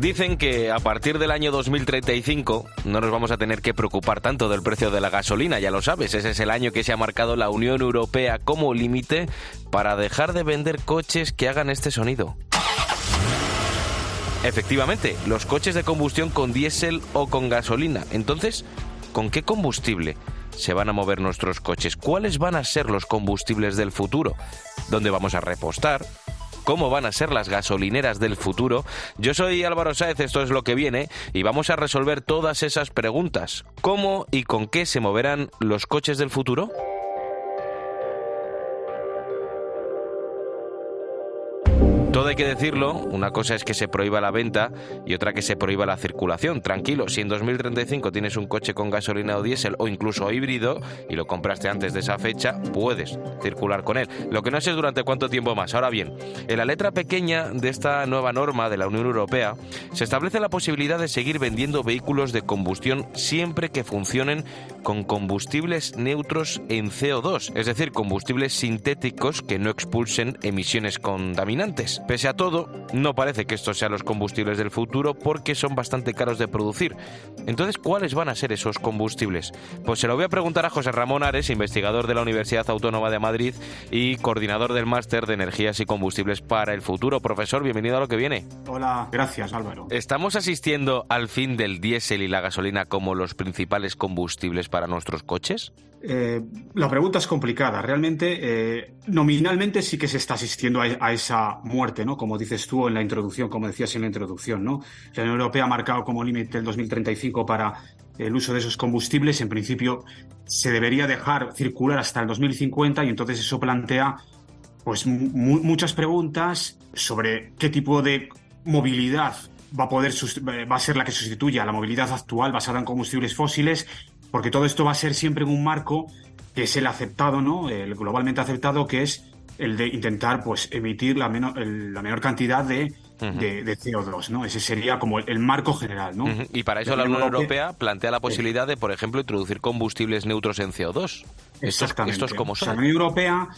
Dicen que a partir del año 2035 no nos vamos a tener que preocupar tanto del precio de la gasolina, ya lo sabes, ese es el año que se ha marcado la Unión Europea como límite para dejar de vender coches que hagan este sonido. Efectivamente, los coches de combustión con diésel o con gasolina. Entonces, ¿con qué combustible se van a mover nuestros coches? ¿Cuáles van a ser los combustibles del futuro? ¿Dónde vamos a repostar? Cómo van a ser las gasolineras del futuro. Yo soy Álvaro Sáez, esto es lo que viene, y vamos a resolver todas esas preguntas. ¿Cómo y con qué se moverán los coches del futuro? Todo hay que decirlo, una cosa es que se prohíba la venta y otra que se prohíba la circulación. Tranquilo, si en 2035 tienes un coche con gasolina o diésel o incluso híbrido y lo compraste antes de esa fecha, puedes circular con él. Lo que no sé es durante cuánto tiempo más. Ahora bien, en la letra pequeña de esta nueva norma de la Unión Europea se establece la posibilidad de seguir vendiendo vehículos de combustión siempre que funcionen con combustibles neutros en CO2, es decir, combustibles sintéticos que no expulsen emisiones contaminantes. Pese a todo, no parece que estos sean los combustibles del futuro porque son bastante caros de producir. Entonces, ¿cuáles van a ser esos combustibles? Pues se lo voy a preguntar a José Ramón Ares, investigador de la Universidad Autónoma de Madrid y coordinador del Máster de Energías y Combustibles para el Futuro. Profesor, bienvenido a lo que viene. Hola, gracias Álvaro. ¿Estamos asistiendo al fin del diésel y la gasolina como los principales combustibles para nuestros coches? Eh, la pregunta es complicada. Realmente, eh, nominalmente sí que se está asistiendo a, esa muerte, ¿no? Como dices tú en la introducción, como decías en la introducción, ¿no? La Unión Europea ha marcado como límite el 2035 para el uso de esos combustibles. En principio, se debería dejar circular hasta el 2050 y entonces eso plantea, pues, muchas preguntas sobre qué tipo de movilidad va a poder va a ser la que sustituya la movilidad actual basada en combustibles fósiles porque todo esto va a ser siempre en un marco que es el aceptado, ¿no? El globalmente aceptado, que es el de intentar pues emitir la, menor, la menor cantidad de, de, CO2, ¿no? Ese sería como el, marco general, ¿no? Y para eso la Unión Europea plantea la posibilidad de, por ejemplo, introducir combustibles neutros en CO2. Exactamente. Estos, como son. la Unión Europea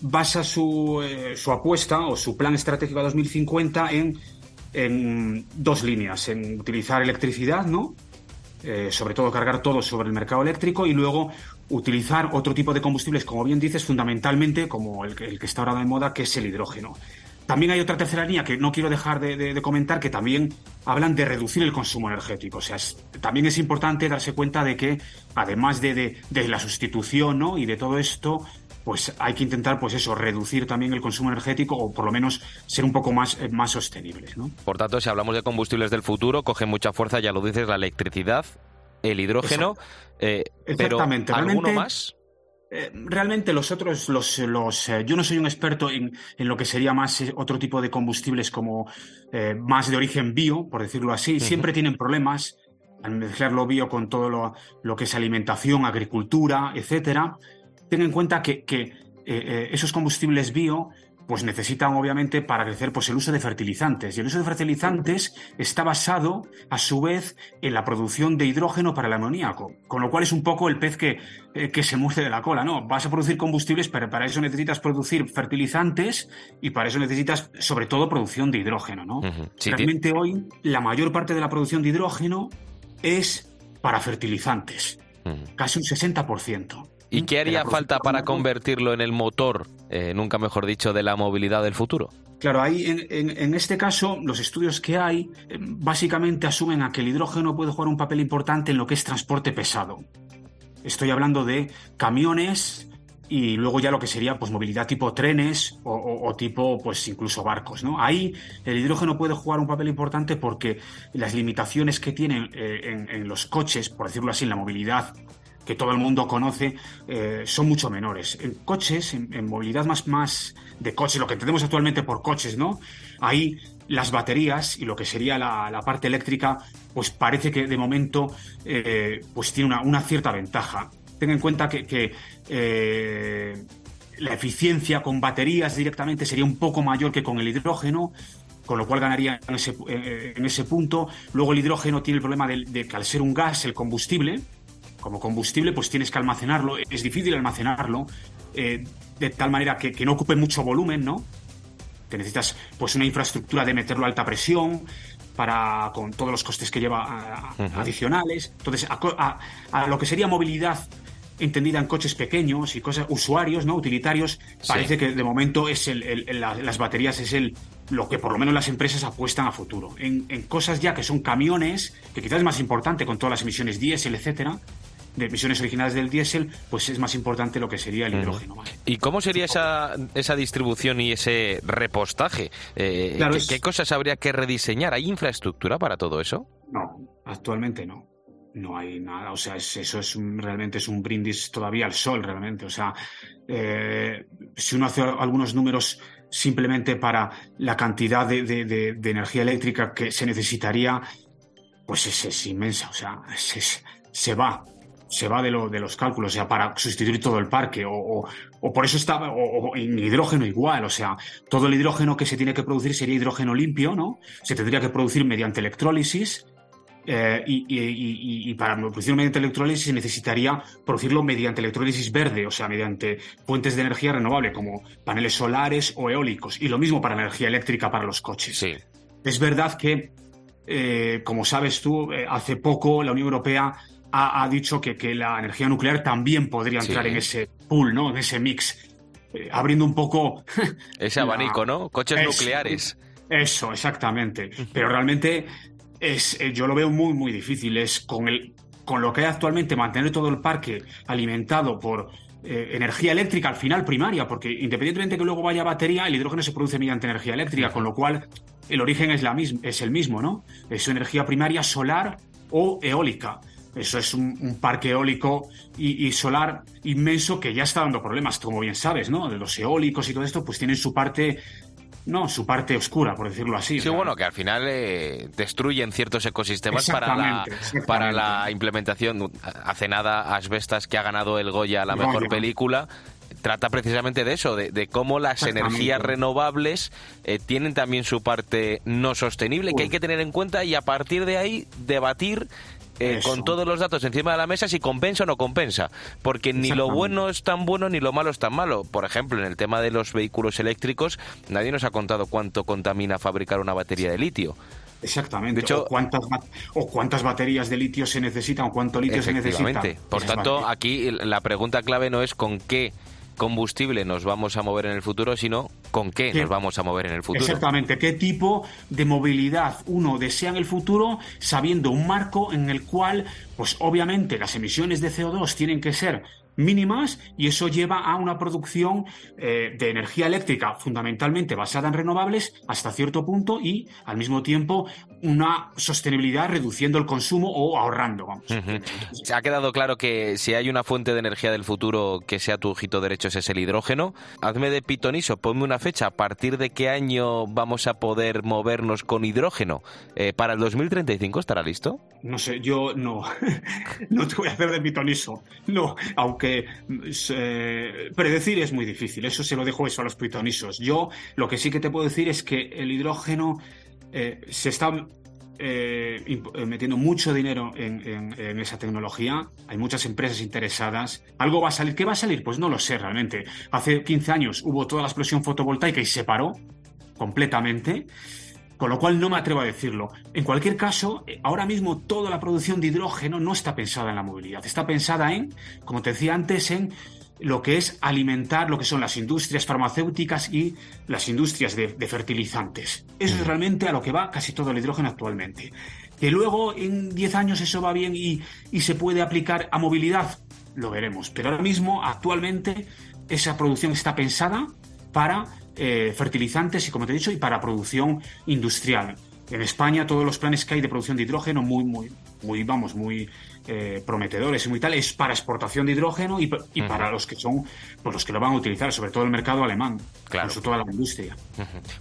basa su, eh, su apuesta o su plan estratégico a 2050 en, en dos líneas, en utilizar electricidad, ¿no? Eh, sobre todo cargar todo sobre el mercado eléctrico y luego utilizar otro tipo de combustibles, como bien dices, fundamentalmente como el, que está ahora de moda, que es el hidrógeno. También hay otra tercera línea que no quiero dejar de, comentar, que también hablan de reducir el consumo energético. O sea, también es importante darse cuenta de que, además de, de la sustitución ¿no? y de todo esto, pues hay que intentar, pues eso, reducir también el consumo energético o por lo menos ser un poco más, eh, más sostenibles. ¿no? Por tanto, si hablamos de combustibles del futuro, coge mucha fuerza, ya lo dices, la electricidad, el hidrógeno, eh, pero ¿alguno más? Eh, realmente los otros, los, los yo no soy un experto en, en, lo que sería más otro tipo de combustibles como más de origen bio, por decirlo así. Siempre tienen problemas al mezclarlo bio con todo lo, lo que es alimentación, agricultura, etcétera ten en cuenta que, eh, eh, esos combustibles bio pues necesitan obviamente para crecer pues el uso de fertilizantes. Y el uso de fertilizantes está basado a su vez en la producción de hidrógeno para el amoníaco, con lo cual es un poco el pez que, eh, que se muerde de la cola, ¿no? Vas a producir combustibles, pero para eso necesitas producir fertilizantes y para eso necesitas sobre todo producción de hidrógeno, ¿no? Realmente hoy la mayor parte de la producción de hidrógeno es para fertilizantes, casi un 60%. ¿Y qué haría falta para convertirlo en el motor, eh, nunca mejor dicho, de la movilidad del futuro? Claro, ahí en, este caso los estudios que hay eh, básicamente asumen a que el hidrógeno puede jugar un papel importante en lo que es transporte pesado. Estoy hablando de camiones y luego ya lo que sería pues movilidad tipo trenes o, tipo pues incluso barcos, ¿no? Ahí el hidrógeno puede jugar un papel importante porque las limitaciones que tienen eh, en, en, los coches, por decirlo así, en la movilidad que todo el mundo conoce, eh, son mucho menores. En coches, en, movilidad más, más de coches, lo que entendemos actualmente por coches, ¿no? Ahí las baterías y lo que sería la, parte eléctrica, pues parece que de momento eh, pues tiene una, cierta ventaja. Ten en cuenta que, eh, la eficiencia con baterías directamente sería un poco mayor que con el hidrógeno, con lo cual ganaría en ese, en ese punto. Luego el hidrógeno tiene el problema de que al ser un gas, el combustible, como combustible, pues tienes que almacenarlo. Es difícil almacenarlo eh, de tal manera que, no ocupe mucho volumen, ¿no? Te necesitas pues una infraestructura de meterlo a alta presión para con todos los costes que lleva adicionales. Entonces, a, lo que sería movilidad entendida en coches pequeños y cosas usuarios, ¿no? Utilitarios, parece que de momento es el, las baterías es el lo que por lo menos las empresas apuestan a futuro. En, en, cosas ya que son camiones, que quizás es más importante con todas las emisiones diésel, etcétera, de emisiones originales del diésel, pues es más importante lo que sería el hidrógeno. ¿Y cómo sería esa, esa distribución y ese repostaje? Eh, ¿qué, cosas habría que rediseñar? ¿Hay infraestructura para todo eso? No, actualmente no. No hay nada, o sea, eso es realmente es un brindis todavía al sol, realmente. O sea, eh, si uno hace algunos números simplemente para la cantidad de, energía eléctrica que se necesitaría, pues es, inmensa, o sea, se va se va de, lo, de los cálculos, o sea, para sustituir todo el parque, o, por eso está, o, en hidrógeno igual, o sea, todo el hidrógeno que se tiene que producir sería hidrógeno limpio, ¿no? Se tendría que producir mediante electrólisis, eh, y, para producir mediante electrólisis se necesitaría producirlo mediante electrólisis verde, o sea, mediante fuentes de energía renovable como paneles solares o eólicos. Y lo mismo para la energía eléctrica para los coches. Sí. Es verdad que, eh, como sabes tú, eh, hace poco la Unión Europea ha, dicho que, que, la energía nuclear también podría entrar en ese pool, ¿no? En ese mix. Eh, abriendo un poco. Ese abanico, ¿no? Coches nucleares. Eso, exactamente. Pero realmente es, eh, yo lo veo muy, muy difícil. Es con, el, con lo que hay actualmente mantener todo el parque alimentado por eh, energía eléctrica al final primaria, porque independientemente que luego vaya batería, el hidrógeno se produce mediante energía eléctrica, con lo cual el origen es, la es el mismo, ¿no? Es energía primaria solar o eólica. Eso es un, parque eólico y, solar inmenso que ya está dando problemas, como bien sabes, ¿no? De los eólicos y todo esto, pues tienen su parte no, su parte oscura, por decirlo así. Sí, bueno, que al final eh, destruyen ciertos ecosistemas para la, para la implementación. Hace nada, Asbestas, que ha ganado el Goya la mejor película, trata precisamente de eso, de, cómo las energías renovables eh, tienen también su parte no sostenible, que hay que tener en cuenta y a partir de ahí debatir eh, con todos los datos encima de la mesa si compensa o no compensa. Porque ni lo bueno es tan bueno ni lo malo es tan malo. Por ejemplo, en el tema de los vehículos eléctricos, nadie nos ha contado cuánto contamina fabricar una batería de litio. Exactamente. De hecho, o, cuántas, o cuántas baterías de litio se necesitan o cuánto litio se necesita. Por tanto, aquí la pregunta clave no es con qué combustible nos vamos a mover en el futuro, sino con qué, nos vamos a mover en el futuro. Exactamente, qué tipo de movilidad uno desea en el futuro, sabiendo un marco en el cual, pues obviamente las emisiones de CO2 tienen que ser mínimas y eso lleva a una producción eh, de energía eléctrica fundamentalmente basada en renovables hasta cierto punto y al mismo tiempo una sostenibilidad reduciendo el consumo o ahorrando. Vamos. Se ha quedado claro que si hay una fuente de energía del futuro que sea tu ojito derecho es el hidrógeno. Hazme de pitoniso, ponme una fecha. ¿A partir de qué año vamos a poder movernos con hidrógeno? Eh, ¿Para el 2035 estará listo? No sé, yo no. no te voy a hacer de pitoniso. No, aunque que eh, predecir es muy difícil, eso se lo dejo eso a los pitonisos. Yo lo que sí que te puedo decir es que el hidrógeno eh, se está eh, metiendo mucho dinero en, esa tecnología. Hay muchas empresas interesadas. ¿Algo va a salir? ¿Qué va a salir? Pues no lo sé realmente. Hace 15 años hubo toda la explosión fotovoltaica y se paró completamente con lo cual no me atrevo a decirlo. En cualquier caso, eh, ahora mismo toda la producción de hidrógeno no está pensada en la movilidad, está pensada en, como te decía antes, en lo que es alimentar lo que son las industrias farmacéuticas y las industrias de, fertilizantes. Eso es realmente a lo que va casi todo el hidrógeno actualmente. Que luego en 10 años eso va bien y, y se puede aplicar a movilidad, lo veremos. Pero ahora mismo, actualmente, esa producción está pensada para eh, fertilizantes y, como te he dicho, y para producción industrial. En España todos los planes que hay de producción de hidrógeno muy, muy, muy, vamos, muy eh, prometedores y muy tal, es para exportación de hidrógeno y, para los que son, pues los que lo van a utilizar, sobre todo el mercado alemán, claro. sobre toda la industria.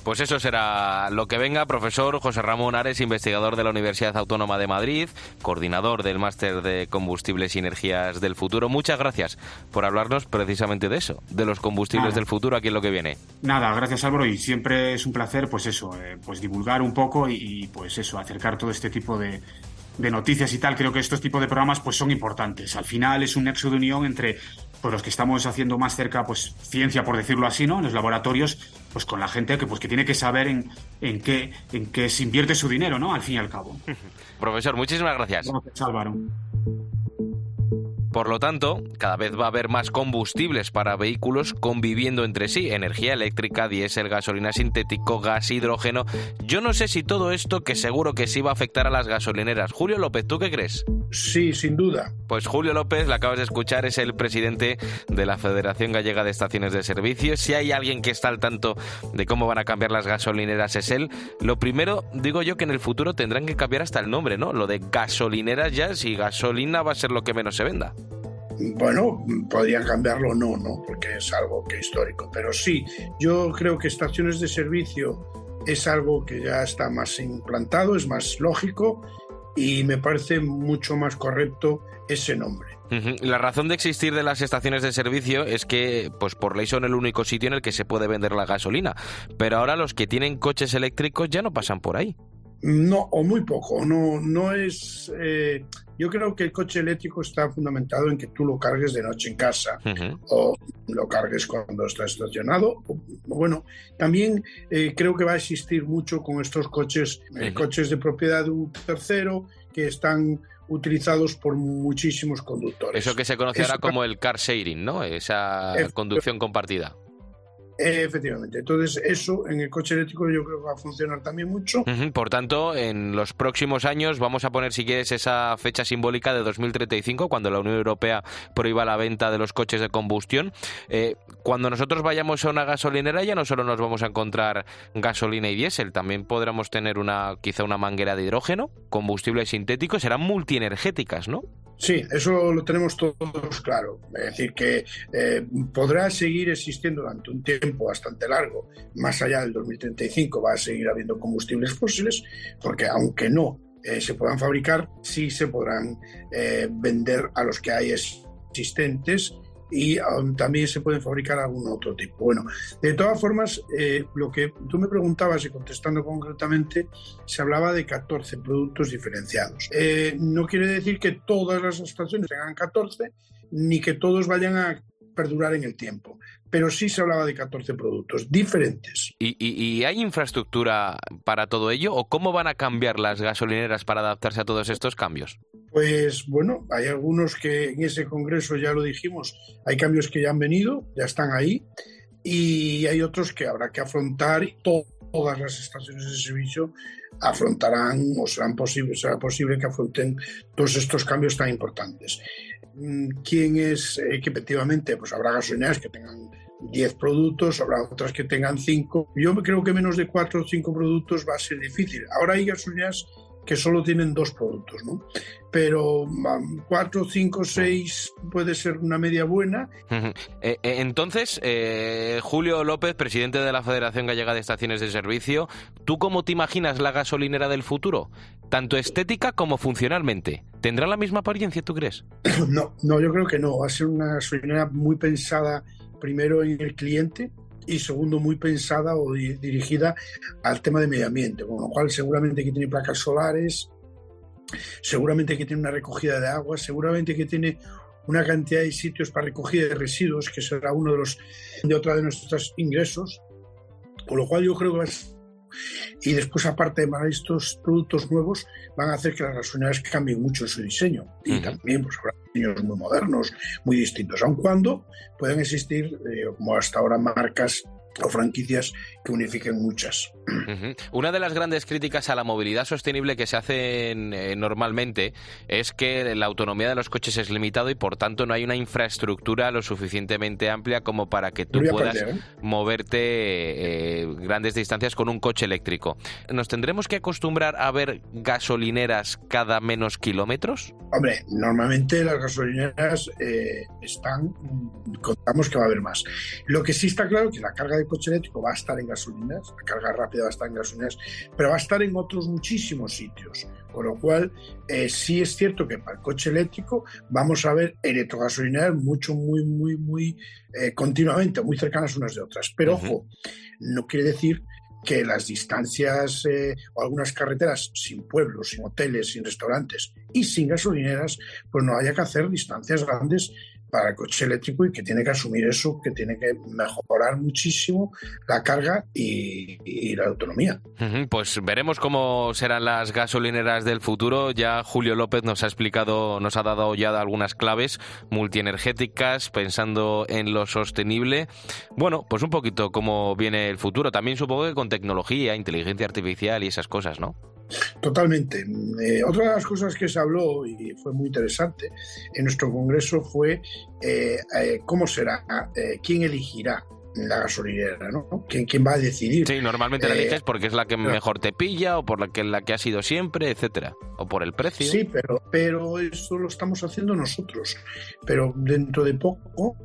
Pues eso será lo que venga, profesor José Ramón Ares, investigador de la Universidad Autónoma de Madrid, coordinador del máster de combustibles y energías del futuro. Muchas gracias por hablarnos precisamente de eso, de los combustibles del futuro aquí en lo que viene. Nada, gracias Álvaro y siempre es un placer, pues eso, eh, pues divulgar un poco y pues eso, acercar todo este tipo de de noticias y tal, creo que estos tipos de programas pues son importantes. Al final es un nexo de unión entre pues, los que estamos haciendo más cerca pues ciencia, por decirlo así, ¿no? En los laboratorios, pues con la gente que pues que tiene que saber en, en qué en qué se invierte su dinero, ¿no? Al fin y al cabo. Profesor, muchísimas gracias. Gracias, Álvaro. Por lo tanto, cada vez va a haber más combustibles para vehículos conviviendo entre sí, energía eléctrica, diésel, gasolina sintético, gas, hidrógeno. Yo no sé si todo esto, que seguro que sí va a afectar a las gasolineras. Julio López, ¿tú qué crees? Sí, sin duda. Pues Julio López, la acabas de escuchar, es el presidente de la Federación Gallega de Estaciones de Servicio. Si hay alguien que está al tanto de cómo van a cambiar las gasolineras es él. Lo primero, digo yo que en el futuro tendrán que cambiar hasta el nombre, ¿no? Lo de gasolineras ya, si gasolina va a ser lo que menos se venda. Bueno, podrían cambiarlo o no, ¿no? Porque es algo que histórico. Pero sí, yo creo que estaciones de servicio es algo que ya está más implantado, es más lógico y me parece mucho más correcto ese nombre. La razón de existir de las estaciones de servicio es que, pues por ley son el único sitio en el que se puede vender la gasolina, pero ahora los que tienen coches eléctricos ya no pasan por ahí. No, o muy poco. No, no es. Eh, yo creo que el coche eléctrico está fundamentado en que tú lo cargues de noche en casa o lo cargues cuando está estacionado. bueno, también eh, creo que va a existir mucho con estos coches, eh, coches de propiedad de un tercero que están utilizados por muchísimos conductores. Eso que se conoce ahora como el car sharing, ¿no? Esa conducción compartida. Efectivamente. Entonces, eso en el coche eléctrico yo creo que va a funcionar también mucho. Por tanto, en los próximos años vamos a poner, si quieres, esa fecha simbólica de 2035, cuando la Unión Europea prohíba la venta de los coches de combustión. Eh, cuando nosotros vayamos a una gasolinera ya no solo nos vamos a encontrar gasolina y diésel, también podremos tener una quizá una manguera de hidrógeno, combustibles sintéticos, serán multienergéticas, ¿no? Sí, eso lo tenemos todos claro. Es decir, que eh, podrá seguir existiendo durante un tiempo bastante largo, más allá del 2035 va a seguir habiendo combustibles fósiles, porque aunque no eh, se puedan fabricar, sí se podrán eh, vender a los que hay existentes y um, también se pueden fabricar algún otro tipo. Bueno, de todas formas, eh, lo que tú me preguntabas y contestando concretamente, se hablaba de 14 productos diferenciados. Eh, no quiere decir que todas las estaciones tengan 14, ni que todos vayan a perdurar en el tiempo pero sí se hablaba de 14 productos diferentes. ¿Y, hay infraestructura para todo ello o cómo van a cambiar las gasolineras para adaptarse a todos estos cambios? Pues bueno, hay algunos que en ese congreso ya lo dijimos, hay cambios que ya han venido, ya están ahí, y hay otros que habrá que afrontar y todas las estaciones de servicio afrontarán o serán posible, será posible que afronten todos estos cambios tan importantes. Mm, ¿Quién es que efectivamente? Pues habrá gasolineras que tengan 10 productos, habrá otras que tengan 5. Yo creo que menos de 4 o 5 productos va a ser difícil. Ahora hay gasolineras que solo tienen dos productos, ¿no? Pero cuatro, cinco, seis puede ser una media buena. Eh, eh, entonces, eh, Julio López, presidente de la Federación Gallega de Estaciones de Servicio, ¿tú cómo te imaginas la gasolinera del futuro? Tanto estética como funcionalmente. ¿Tendrá la misma apariencia, tú crees? No, no, yo creo que no. Va a ser una gasolinera muy pensada primero en el cliente, y segundo muy pensada o dirigida al tema de medio ambiente, con lo cual seguramente que tiene placas solares, seguramente que tiene una recogida de agua, seguramente que tiene una cantidad de sitios para recogida de residuos, que será uno de los de otra de nuestros ingresos, con lo cual yo creo que va a y después, aparte de estos productos nuevos van a hacer que las gasolineras cambien mucho en su diseño. Y también pues, habrá diseños muy modernos, muy distintos, aun cuando pueden existir, eh, como hasta ahora, marcas o franquicias que unifiquen muchas. Una de las grandes críticas a la movilidad sostenible que se hacen eh, normalmente es que la autonomía de los coches es limitado y por tanto no hay una infraestructura lo suficientemente amplia como para que tú puedas ¿eh? moverte eh, grandes distancias con un coche eléctrico. ¿Nos tendremos que acostumbrar a ver gasolineras cada menos kilómetros? Hombre, normalmente las gasolineras están, contamos que va a haber más. Lo que sí está claro es que la carga de coche eléctrico va a estar en gasolineras, la carga rápida va a estar en gasolineras, pero va a estar en otros muchísimos sitios. Con lo cual, eh, sí es cierto que para el coche eléctrico vamos a ver electrogasolineras mucho, muy, muy, muy eh, continuamente, muy cercanas unas de otras. Pero ojo, no quiere decir que las distancias eh, o algunas carreteras sin pueblos, sin hoteles, sin restaurantes y sin gasolineras, pues no haya que hacer distancias grandes para el coche eléctrico y que tiene que asumir eso, que tiene que mejorar muchísimo la carga y, la autonomía. Pues veremos cómo serán las gasolineras del futuro. Ya Julio López nos ha explicado, nos ha dado ya algunas claves multienergéticas, pensando en lo sostenible. Bueno, pues un poquito cómo viene el futuro. También supongo que con tecnología, inteligencia artificial y esas cosas, ¿no? Totalmente. Eh, otra de las cosas que se habló y fue muy interesante en nuestro congreso fue eh, eh, cómo será, quién elegirá la gasolinera, ¿no? ¿Quién, quién va a decidir? Sí, normalmente la eliges porque es la que mejor te pilla o por la que, la que ha sido siempre, etcétera. O por el precio. Sí, pero, pero eso lo estamos haciendo nosotros. Pero dentro de poco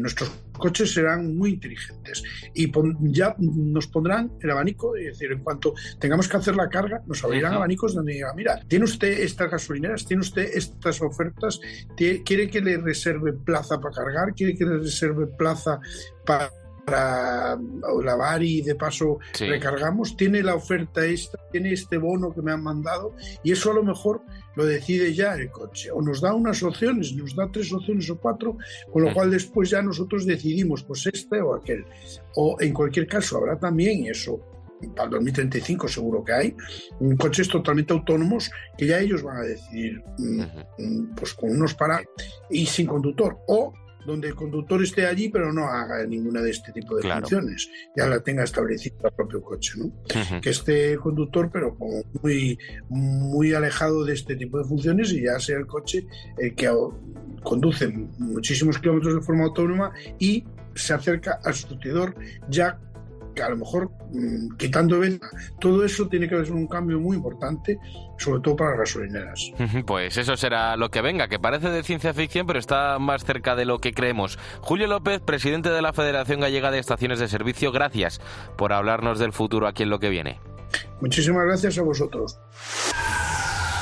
nuestros coches serán muy inteligentes y ya nos pondrán el abanico, es decir, en cuanto tengamos que hacer la carga, nos abrirán abanicos donde diga, mira, tiene usted estas gasolineras, tiene usted estas ofertas, quiere que le reserve plaza para cargar, quiere que le reserve plaza para para lavar y de paso recargamos, tiene la oferta esta, tiene este bono que me han mandado y eso a lo mejor lo decide ya el coche. O nos da unas opciones, nos da tres opciones o cuatro, con lo cual después ya nosotros decidimos pues este o aquel. O en cualquier caso habrá también eso para el 2035 seguro que hay, coches totalmente autónomos que ya ellos van a decidir mm, mm, pues con unos para y sin conductor. O donde el conductor esté allí, pero no haga ninguna de este tipo de funciones. Ya la tenga establecida el propio coche, ¿no? Que esté conductor, pero como muy, muy alejado de este tipo de funciones y ya sea el coche el que conduce muchísimos kilómetros de forma autónoma y se acerca al surtidor ya que a lo mejor mm, quitando venta, todo eso tiene que ser un cambio muy importante, sobre todo para las gasolineras. Pues eso será lo que venga, que parece de ciencia ficción, pero está más cerca de lo que creemos. Julio López, presidente de la Federación Gallega de Estaciones de Servicio, gracias por hablarnos del futuro aquí en lo que viene. Muchísimas gracias a vosotros.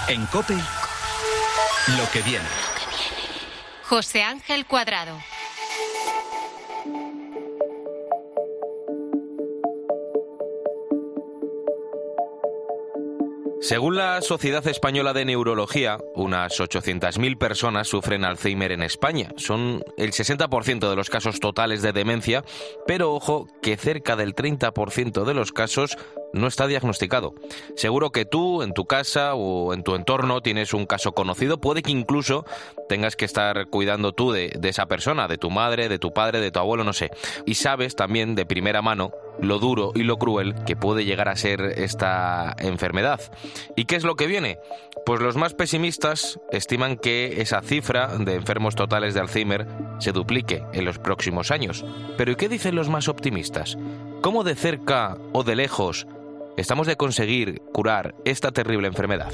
En COPE, lo que viene. José Ángel Cuadrado. Según la Sociedad Española de Neurología, unas 800.000 personas sufren Alzheimer en España. Son el 60% de los casos totales de demencia, pero ojo que cerca del 30% de los casos no está diagnosticado. Seguro que tú, en tu casa o en tu entorno, tienes un caso conocido. Puede que incluso tengas que estar cuidando tú de, esa persona, de tu madre, de tu padre, de tu abuelo, no sé. Y sabes también de primera mano lo duro y lo cruel que puede llegar a ser esta enfermedad. ¿Y qué es lo que viene? Pues los más pesimistas estiman que esa cifra de enfermos totales de Alzheimer se duplique en los próximos años. Pero ¿y qué dicen los más optimistas? ¿Cómo de cerca o de lejos estamos de conseguir curar esta terrible enfermedad?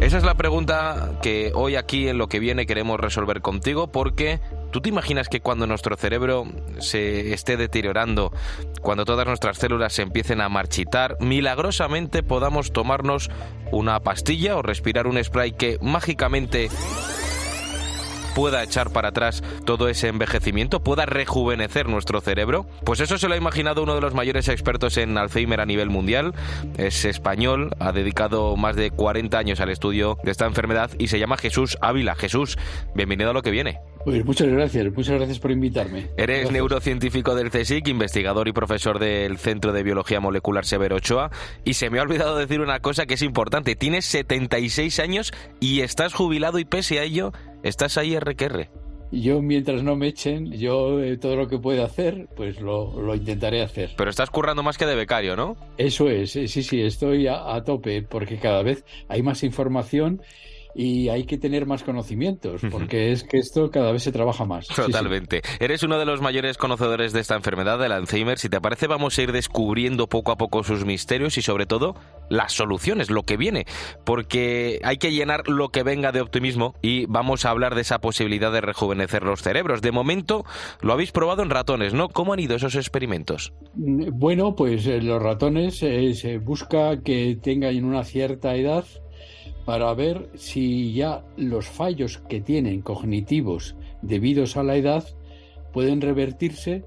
Esa es la pregunta que hoy aquí en lo que viene queremos resolver contigo porque ¿tú te imaginas que cuando nuestro cerebro se esté deteriorando, cuando todas nuestras células se empiecen a marchitar, milagrosamente podamos tomarnos una pastilla o respirar un spray que mágicamente pueda echar para atrás todo ese envejecimiento, pueda rejuvenecer nuestro cerebro? Pues eso se lo ha imaginado uno de los mayores expertos en Alzheimer a nivel mundial. Es español, ha dedicado más de 40 años al estudio de esta enfermedad y se llama Jesús Ávila. Jesús, bienvenido a lo que viene. Pues muchas gracias, muchas gracias por invitarme. Eres neurocientífico del CSIC, investigador y profesor del Centro de Biología Molecular Severo Ochoa. Y se me ha olvidado decir una cosa que es importante. Tienes 76 años y estás jubilado y pese a ello ¿Estás ahí RQR? Yo, mientras no me echen, yo eh, todo lo que pueda hacer, pues lo, intentaré hacer. Pero estás currando más que de becario, ¿no? Eso es, sí, sí, estoy a tope, porque cada vez hay más información y hay que tener más conocimientos, porque es que esto cada vez se trabaja más. Totalmente. Eres uno de los mayores conocedores de esta enfermedad, del Alzheimer. Si te parece, vamos a ir descubriendo poco a poco sus misterios y sobre todo las soluciones, lo que viene, porque hay que llenar lo que venga de optimismo y vamos a hablar de esa posibilidad de rejuvenecer los cerebros. De momento lo habéis probado en ratones, ¿no? ¿Cómo han ido esos experimentos? Mm, bueno, pues eh, los ratones eh, se busca que tengan una cierta edad para ver si ya los fallos que tienen cognitivos debidos a la edad pueden revertirse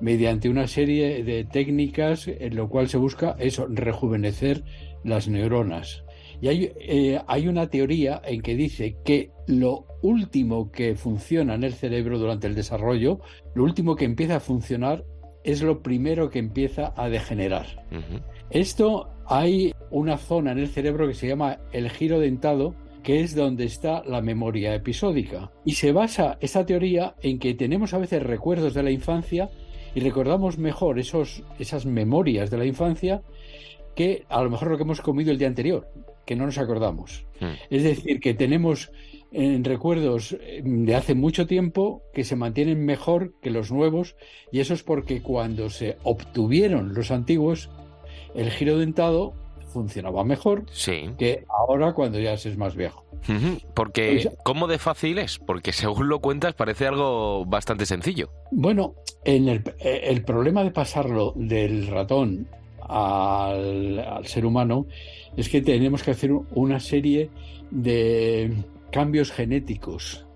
mediante una serie de técnicas en lo cual se busca eso, rejuvenecer las neuronas. Y hay, eh, hay, una teoría en que dice que lo último que funciona en el cerebro durante el desarrollo, lo último que empieza a funcionar es lo primero que empieza a degenerar. Esto hay una zona en el cerebro que se llama el giro dentado, que es donde está la memoria episódica. Y se basa esta teoría en que tenemos a veces recuerdos de la infancia y recordamos mejor esos, esas memorias de la infancia que a lo mejor lo que hemos comido el día anterior, que no nos acordamos. Hmm. Es decir, que tenemos en recuerdos de hace mucho tiempo que se mantienen mejor que los nuevos y eso es porque cuando se obtuvieron los antiguos el giro dentado funcionaba mejor que ahora cuando ya es más viejo. Porque, pues ¿cómo de fácil es? Porque según lo cuentas parece algo bastante sencillo. Bueno, en el, problema de pasarlo del ratón al, ser humano es que tenemos que hacer una serie de cambios genéticos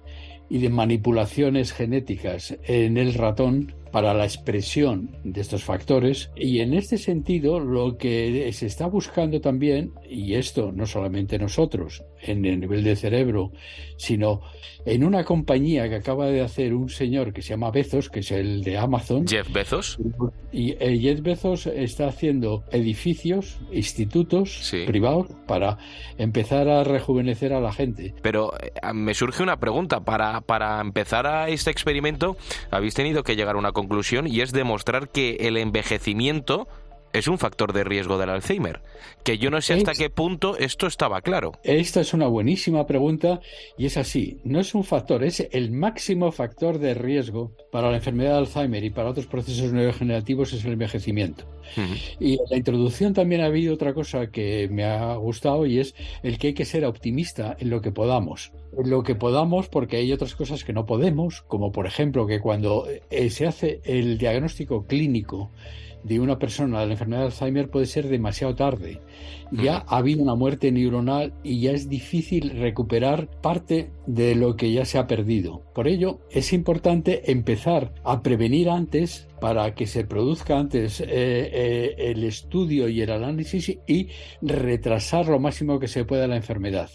y de manipulaciones genéticas en el ratón para la expresión de estos factores y en este sentido lo que se está buscando también, y esto no solamente nosotros en el nivel de cerebro, sino en una compañía que acaba de hacer un señor que se llama Bezos, que es el de Amazon. Jeff Bezos. Y eh, Jeff Bezos está haciendo edificios, institutos privados para empezar a rejuvenecer a la gente. Pero eh, me surge una pregunta. Para, para empezar a este experimento, habéis tenido que llegar a una conclusión y es demostrar que el envejecimiento es un factor de riesgo del Alzheimer. Que yo no sé hasta qué punto esto estaba claro. Esta es una buenísima pregunta y es así. No es un factor, es el máximo factor de riesgo para la enfermedad de Alzheimer y para otros procesos neurodegenerativos es el envejecimiento. Y en la introducción también ha habido otra cosa que me ha gustado y es el que hay que ser optimista en lo que podamos. En lo que podamos porque hay otras cosas que no podemos, como por ejemplo que cuando eh, se hace el diagnóstico clínico de una persona de la enfermedad de Alzheimer puede ser demasiado tarde. Ya ha habido una muerte neuronal y ya es difícil recuperar parte de lo que ya se ha perdido. Por ello, es importante empezar a prevenir antes para que se produzca antes eh, eh, el estudio y el análisis y retrasar lo máximo que se pueda la enfermedad.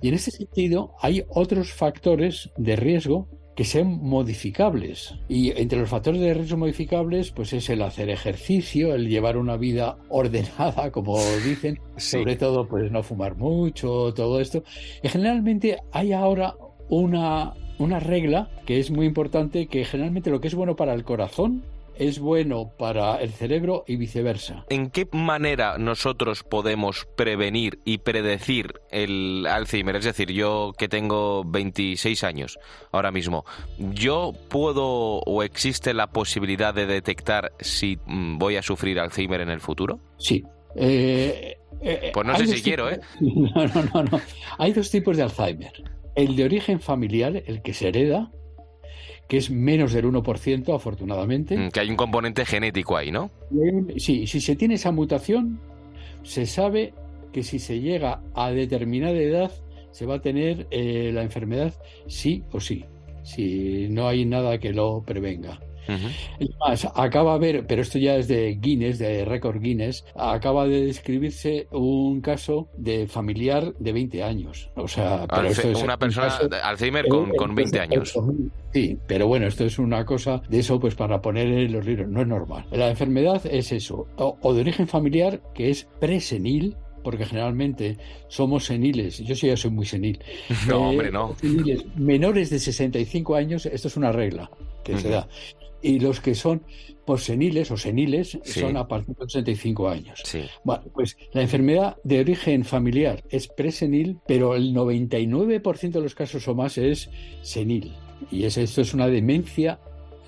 Y en ese sentido, hay otros factores de riesgo que sean modificables. Y entre los factores de riesgo modificables, pues es el hacer ejercicio, el llevar una vida ordenada, como dicen, sobre todo pues no fumar mucho, todo esto. Y generalmente hay ahora una, una regla que es muy importante, que generalmente lo que es bueno para el corazón es bueno para el cerebro y viceversa. ¿En qué manera nosotros podemos prevenir y predecir el Alzheimer? Es decir, yo que tengo 26 años ahora mismo, ¿yo puedo o existe la posibilidad de detectar si mm, voy a sufrir Alzheimer en el futuro? Sí. Eh, eh, pues no sé si quiero, ¿eh? No, no, no, no. Hay dos tipos de Alzheimer. El de origen familiar, el que se hereda, que es menos del 1%, afortunadamente. Mm, que hay un componente genético ahí, ¿no? Sí, si se tiene esa mutación, se sabe que si se llega a determinada edad, se va a tener eh, la enfermedad sí o sí, si no hay nada que lo prevenga. Además, acaba de ver, pero esto ya es de Guinness, de récord Guinness, acaba de describirse un caso de familiar de 20 años. O sea, pero esto es una persona de Alzheimer con, con 20 años. Sí, pero bueno, esto es una cosa de eso, pues para poner en los libros, no es normal. La enfermedad es eso, o, de origen familiar, que es presenil, porque generalmente somos seniles, yo sí ya soy muy senil. No, hombre, no. Seniles menores de 65 años, esto es una regla que se da y los que son seniles o seniles son a partir de 65 años. Bueno, pues la enfermedad de origen familiar es presenil, pero el 99% de los casos o más es senil. Y es, esto es una demencia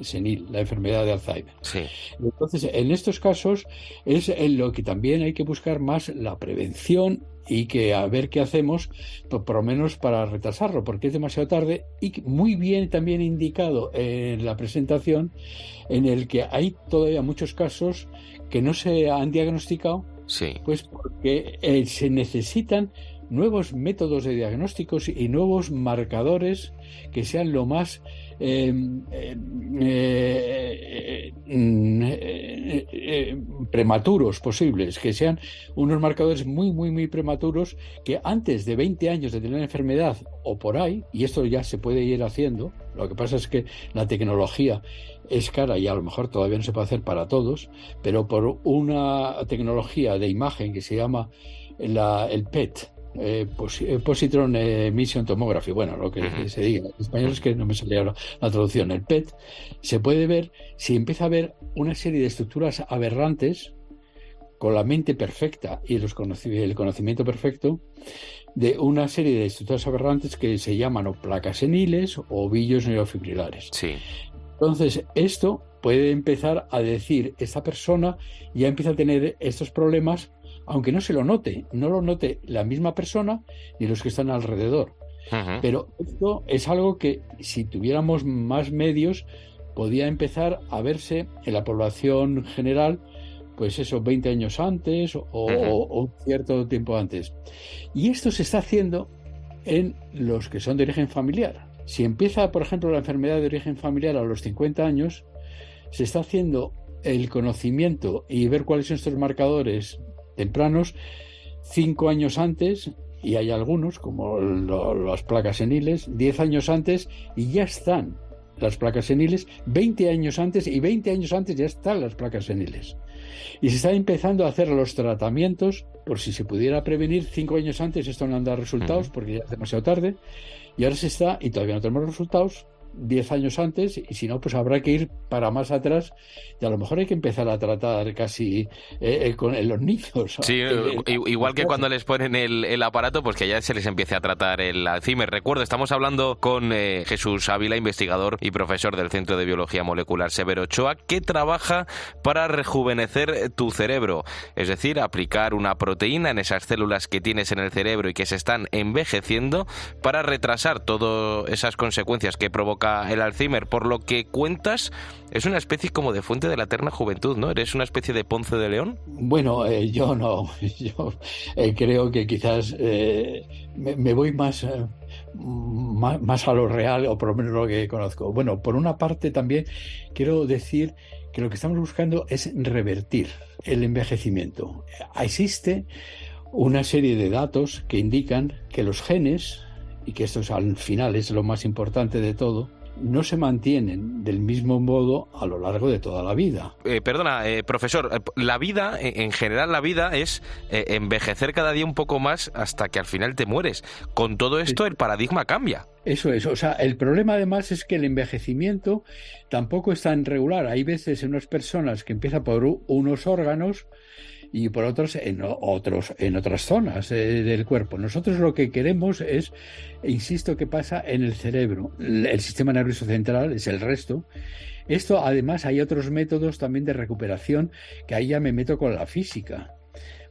senil, la enfermedad de Alzheimer. Entonces, en estos casos es en lo que también hay que buscar más la prevención y que a ver qué hacemos, por, lo menos para retrasarlo, porque es demasiado tarde y muy bien también indicado en la presentación en el que hay todavía muchos casos que no se han diagnosticado, sí. pues porque eh, se necesitan nuevos métodos de diagnósticos y nuevos marcadores que sean lo más Em, em, eh, eh, prematuros posibles, que sean unos marcadores muy, muy, muy prematuros que antes de 20 años de tener enfermedad o por ahí, y esto ya se puede ir haciendo, lo que pasa es que la tecnología es cara y a lo mejor todavía no se puede hacer para todos, pero por una tecnología de imagen que se llama la, el PET, eh, eh, positron emission tomography, bueno, lo que se diga en español es que no me salía la, traducción, el PET, se puede ver si empieza a ver una serie de estructuras aberrantes con la mente perfecta y los el conocimiento perfecto de una serie de estructuras aberrantes que se llaman o placas seniles o ovillos neurofibrilares. Sí. Entonces, esto puede empezar a decir, esta persona ya empieza a tener estos problemas aunque no se lo note, no lo note la misma persona ni los que están alrededor. Pero esto es algo que si tuviéramos más medios podía empezar a verse en la población general, pues eso, 20 años antes o, un cierto tiempo antes. Y esto se está haciendo en los que son de origen familiar. Si empieza, por ejemplo, la enfermedad de origen familiar a los 50 años, se está haciendo el conocimiento y ver cuáles son estos marcadores tempranos, cinco años antes, y hay algunos, como las placas seniles, diez años antes, y ya están las placas seniles, 20 años antes, y 20 años antes ya están las placas seniles. Y se está empezando a hacer los tratamientos, por si se pudiera prevenir, cinco años antes esto no han dado resultados, porque ya es demasiado tarde, y ahora se está, y todavía no tenemos resultados, 10 años antes y si no, pues habrá que ir para más atrás y a lo mejor hay que empezar a tratar casi eh, eh, con los niños. Sí, igual que cuando les ponen el, aparato, pues que ya se les empiece a tratar el Alzheimer. Recuerdo, estamos hablando con eh, Jesús Ávila, investigador y profesor del Centro de Biología Molecular Severo Ochoa, que trabaja para rejuvenecer tu cerebro, es decir, aplicar una proteína en esas células que tienes en el cerebro y que se están envejeciendo para retrasar todas esas consecuencias que provoca el Alzheimer. Por lo que cuentas, es una especie como de fuente de la eterna juventud, ¿no? ¿Eres una especie de Ponce de León? Bueno, eh, yo no. Yo eh, creo que quizás eh, me, voy más, más, más, a lo real, o por lo menos lo que conozco. Bueno, por una parte también quiero decir que lo que estamos buscando es revertir el envejecimiento. Existe una serie de datos que indican que los genes y que esto es, al final es lo más importante de todo, no se mantienen del mismo modo a lo largo de toda la vida. Eh, perdona, eh, profesor, eh, la vida, en general la vida es envejecer cada día un poco más hasta que al final te mueres. Con todo esto el paradigma cambia. Eso es, o sea, el problema además es que el envejecimiento tampoco es tan regular. Hay veces en unas personas que empieza por unos órganos y por otros en otros en otras zonas eh, del cuerpo. Nosotros lo que queremos es, insisto, que pasa en el cerebro. El sistema nervioso central es el resto. Esto además hay otros métodos también de recuperación que ahí ya me meto con la física.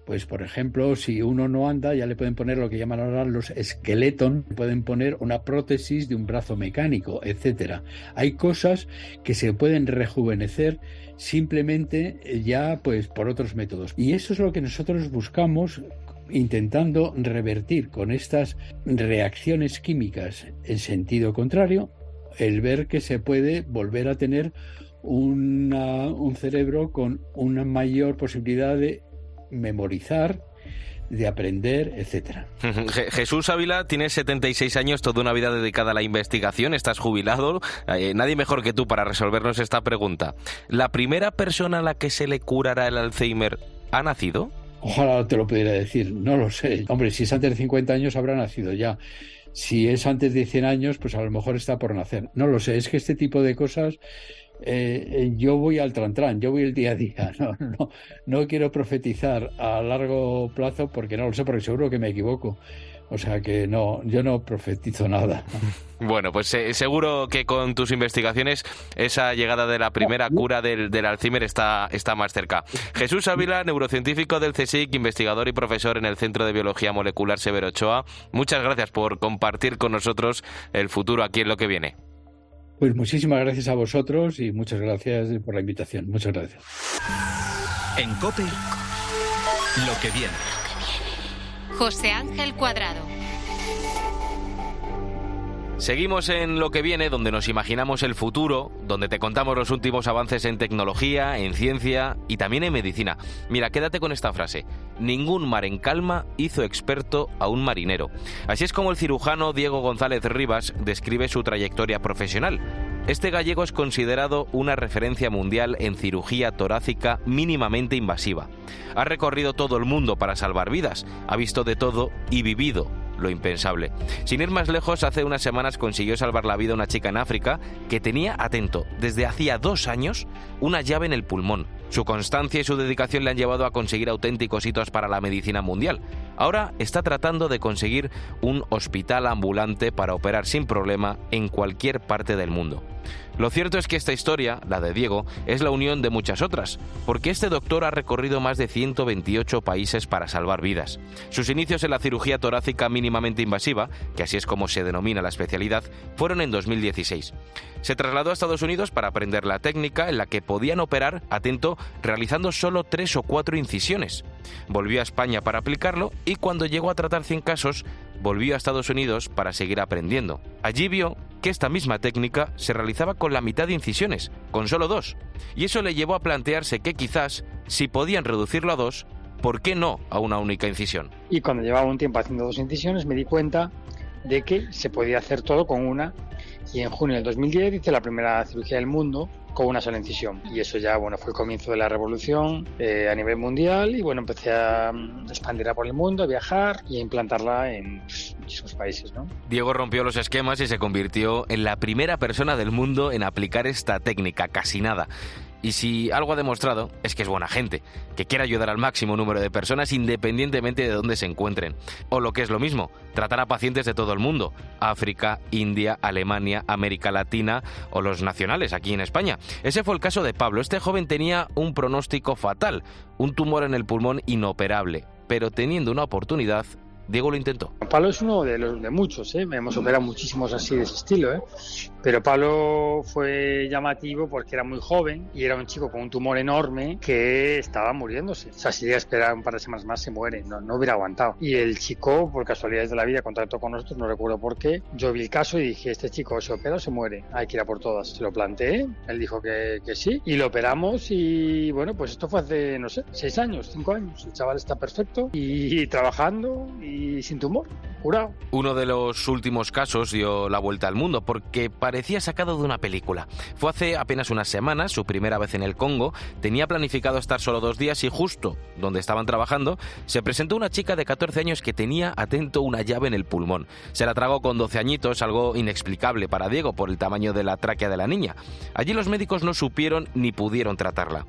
Pues, por ejemplo, si uno no anda, ya le pueden poner lo que llaman ahora los esqueletos, pueden poner una prótesis de un brazo mecánico, etcétera. Hay cosas que se pueden rejuvenecer simplemente eh, ya pues por otros métodos. Y eso es lo que nosotros buscamos intentando revertir con estas reacciones químicas en sentido contrario, el ver que se puede volver a tener un cerebro con una mayor posibilidad de memorizar, de aprender, etcétera. Jesús Ávila tiene 76 años, toda una vida dedicada a la investigación, estás jubilado, eh, nadie mejor que tú para resolvernos esta pregunta. ¿La primera persona a la que se le curará el Alzheimer ha nacido? Ojalá te lo pudiera decir, no lo sé. Hombre, si es antes de 50 años habrá nacido ya. Si es antes de 100 años, pues a lo mejor está por nacer. No lo sé, es que este tipo de cosas eh, eh, yo voy al trantrán, yo voy el día a día. No, no, no quiero profetizar a largo plazo porque no lo sé, porque seguro que me equivoco. O sea que no, yo no profetizo nada. Bueno, pues eh, seguro que con tus investigaciones esa llegada de la primera cura del, del, Alzheimer está, está más cerca. Jesús Ávila, neurocientífico del CSIC, investigador y profesor en el Centro de Biología Molecular Severo Ochoa, muchas gracias por compartir con nosotros el futuro aquí en lo que viene. Pues muchísimas gracias a vosotros y muchas gracias por la invitación. Muchas gracias. En COPE, lo que viene. José Ángel Cuadrado. Seguimos en lo que viene, donde nos imaginamos el futuro, donde te contamos los últimos avances en tecnología, en ciencia y también en medicina. Mira, quédate con esta frase. Ningún mar en calma hizo experto a un marinero. Así es como el cirujano Diego González Rivas describe su trayectoria profesional. Este gallego es considerado una referencia mundial en cirugía torácica mínimamente invasiva. Ha recorrido todo el mundo para salvar vidas, ha visto de todo y vivido lo impensable. Sin ir más lejos, hace unas semanas consiguió salvar la vida a una chica en África que tenía, atento, desde hacía dos años, una llave en el pulmón. Su constancia y su dedicación le han llevado a conseguir auténticos hitos para la medicina mundial. Ahora está tratando de conseguir un hospital ambulante para operar sin problema en cualquier parte del mundo. Lo cierto es que esta historia, la de Diego, es la unión de muchas otras, porque este doctor ha recorrido más de 128 países para salvar vidas. Sus inicios en la cirugía torácica mínimamente invasiva, que así es como se denomina la especialidad, fueron en 2016. Se trasladó a Estados Unidos para aprender la técnica en la que podían operar, atento, realizando solo tres o cuatro incisiones. Volvió a España para aplicarlo y cuando llegó a tratar 100 casos, volvió a Estados Unidos para seguir aprendiendo. Allí vio que esta misma técnica se realizaba con la mitad de incisiones, con solo dos, y eso le llevó a plantearse que quizás, si podían reducirlo a dos, ¿por qué no a una única incisión? Y cuando llevaba un tiempo haciendo dos incisiones me di cuenta de que se podía hacer todo con una y en junio del 2010 hice la primera cirugía del mundo con una sola incisión. Y eso ya, bueno, fue el comienzo de la revolución eh, a nivel mundial y bueno, empecé a mm, expandirla por el mundo, a viajar y a implantarla en pues, muchísimos países, ¿no? Diego rompió los esquemas y se convirtió en la primera persona del mundo en aplicar esta técnica, casi nada. Y si algo ha demostrado es que es buena gente, que quiere ayudar al máximo número de personas independientemente de dónde se encuentren. O lo que es lo mismo, tratar a pacientes de todo el mundo, África, India, Alemania, América Latina o los nacionales aquí en España. Ese fue el caso de Pablo. Este joven tenía un pronóstico fatal, un tumor en el pulmón inoperable, pero teniendo una oportunidad, Diego lo intentó. Pablo es uno de los de muchos, ¿eh? hemos operado muchísimos así de ese estilo, ¿eh? pero Pablo fue llamativo porque era muy joven y era un chico con un tumor enorme que estaba muriéndose. O sea, si llega a esperar un par de semanas más se muere, no, no hubiera aguantado. Y el chico, por casualidades de la vida, contactó con nosotros, no recuerdo por qué. Yo vi el caso y dije, este chico se opera o se muere, hay que ir a por todas. Se lo planteé, él dijo que, que sí y lo operamos y bueno, pues esto fue hace, no sé, seis años, cinco años. El chaval está perfecto y trabajando y sin tumor, curado. Uno de los últimos casos dio la vuelta al mundo porque parecía sacado de una película. Fue hace apenas unas semanas, su primera vez en el Congo, tenía planificado estar solo dos días y justo donde estaban trabajando se presentó una chica de 14 años que tenía atento una llave en el pulmón. Se la tragó con 12 añitos, algo inexplicable para Diego por el tamaño de la tráquea de la niña. Allí los médicos no supieron ni pudieron tratarla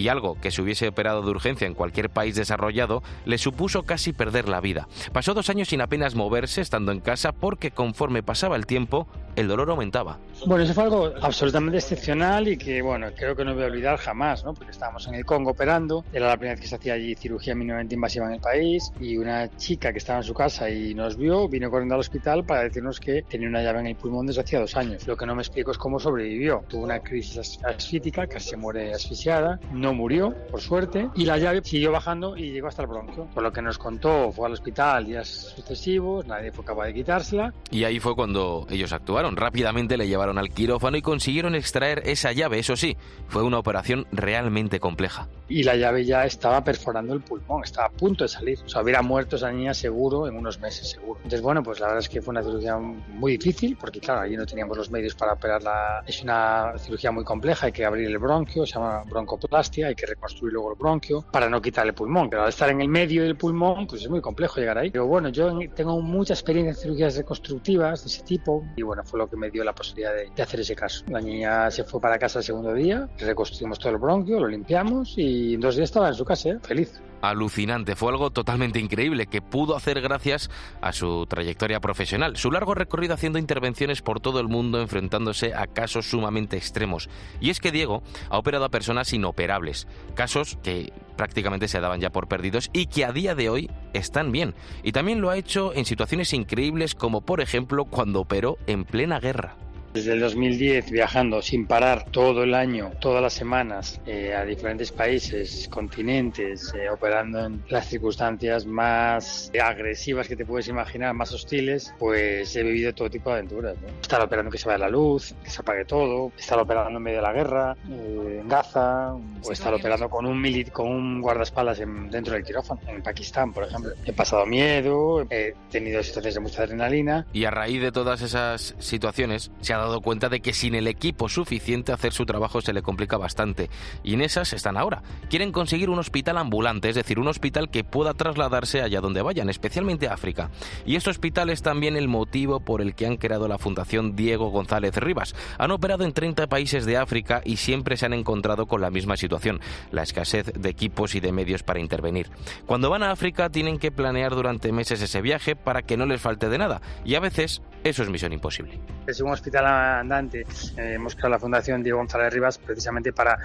y algo que se hubiese operado de urgencia en cualquier país desarrollado le supuso casi perder la vida. Pasó dos años sin apenas moverse estando en casa porque conforme pasaba el tiempo el dolor aumentaba. Bueno, eso fue algo absolutamente excepcional y que, bueno, creo que no voy a olvidar jamás, ¿no? Porque estábamos en el Congo operando, era la primera vez que se hacía allí cirugía mínimamente invasiva en el país y una chica que estaba en su casa y nos vio, vino corriendo al hospital para decirnos que tenía una llave en el pulmón desde hacía dos años. Lo que no me explico es cómo sobrevivió. Tuvo una crisis asfítica, casi se muere asfixiada, no murió, por suerte, y la llave siguió bajando y llegó hasta el bronquio. Por lo que nos contó, fue al hospital días sucesivos, nadie fue capaz de quitársela. Y ahí fue cuando ellos actuaron. Rápidamente le llevaron al quirófano y consiguieron extraer esa llave. Eso sí, fue una operación realmente compleja. Y la llave ya estaba perforando el pulmón, estaba a punto de salir. O sea, hubiera muerto esa niña seguro en unos meses, seguro. Entonces, bueno, pues la verdad es que fue una cirugía muy difícil, porque claro, allí no teníamos los medios para operarla. Es una cirugía muy compleja, hay que abrir el bronquio, se llama broncoplastia, hay que reconstruir luego el bronquio para no quitar el pulmón. Pero al estar en el medio del pulmón, pues es muy complejo llegar ahí. Pero bueno, yo tengo mucha experiencia en cirugías reconstructivas de ese tipo y bueno, fue lo que me dio la posibilidad de, hacer ese caso. La niña se fue para casa el segundo día, reconstruimos todo el bronquio, lo limpiamos y en dos días estaba en su casa, ¿eh? feliz alucinante. Fue algo totalmente increíble que pudo hacer gracias a su trayectoria profesional, su largo recorrido haciendo intervenciones por todo el mundo enfrentándose a casos sumamente extremos. Y es que Diego ha operado a personas inoperables, casos que prácticamente se daban ya por perdidos y que a día de hoy están bien. Y también lo ha hecho en situaciones increíbles como por ejemplo cuando operó en plena guerra. Desde el 2010 viajando sin parar todo el año, todas las semanas, eh, a diferentes países, continentes, eh, operando en las circunstancias más agresivas que te puedes imaginar, más hostiles, pues he vivido todo tipo de aventuras. ¿no? Estar operando que se vaya la luz, que se apague todo, estar operando en medio de la guerra, eh, en Gaza, o estar operando con un, mili con un guardaespaldas en, dentro del quirófano, en Pakistán, por ejemplo. He pasado miedo, he tenido situaciones de mucha adrenalina. Y a raíz de todas esas situaciones, se ha dado cuenta de que sin el equipo suficiente hacer su trabajo se le complica bastante. Y en esas están ahora. Quieren conseguir un hospital ambulante, es decir, un hospital que pueda trasladarse allá donde vayan, especialmente a África. Y este hospital es también el motivo por el que han creado la Fundación Diego González Rivas. Han operado en 30 países de África y siempre se han encontrado con la misma situación, la escasez de equipos y de medios para intervenir. Cuando van a África tienen que planear durante meses ese viaje para que no les falte de nada. Y a veces eso es misión imposible. Es un hospital andante. Eh, hemos creado la Fundación Diego González Rivas precisamente para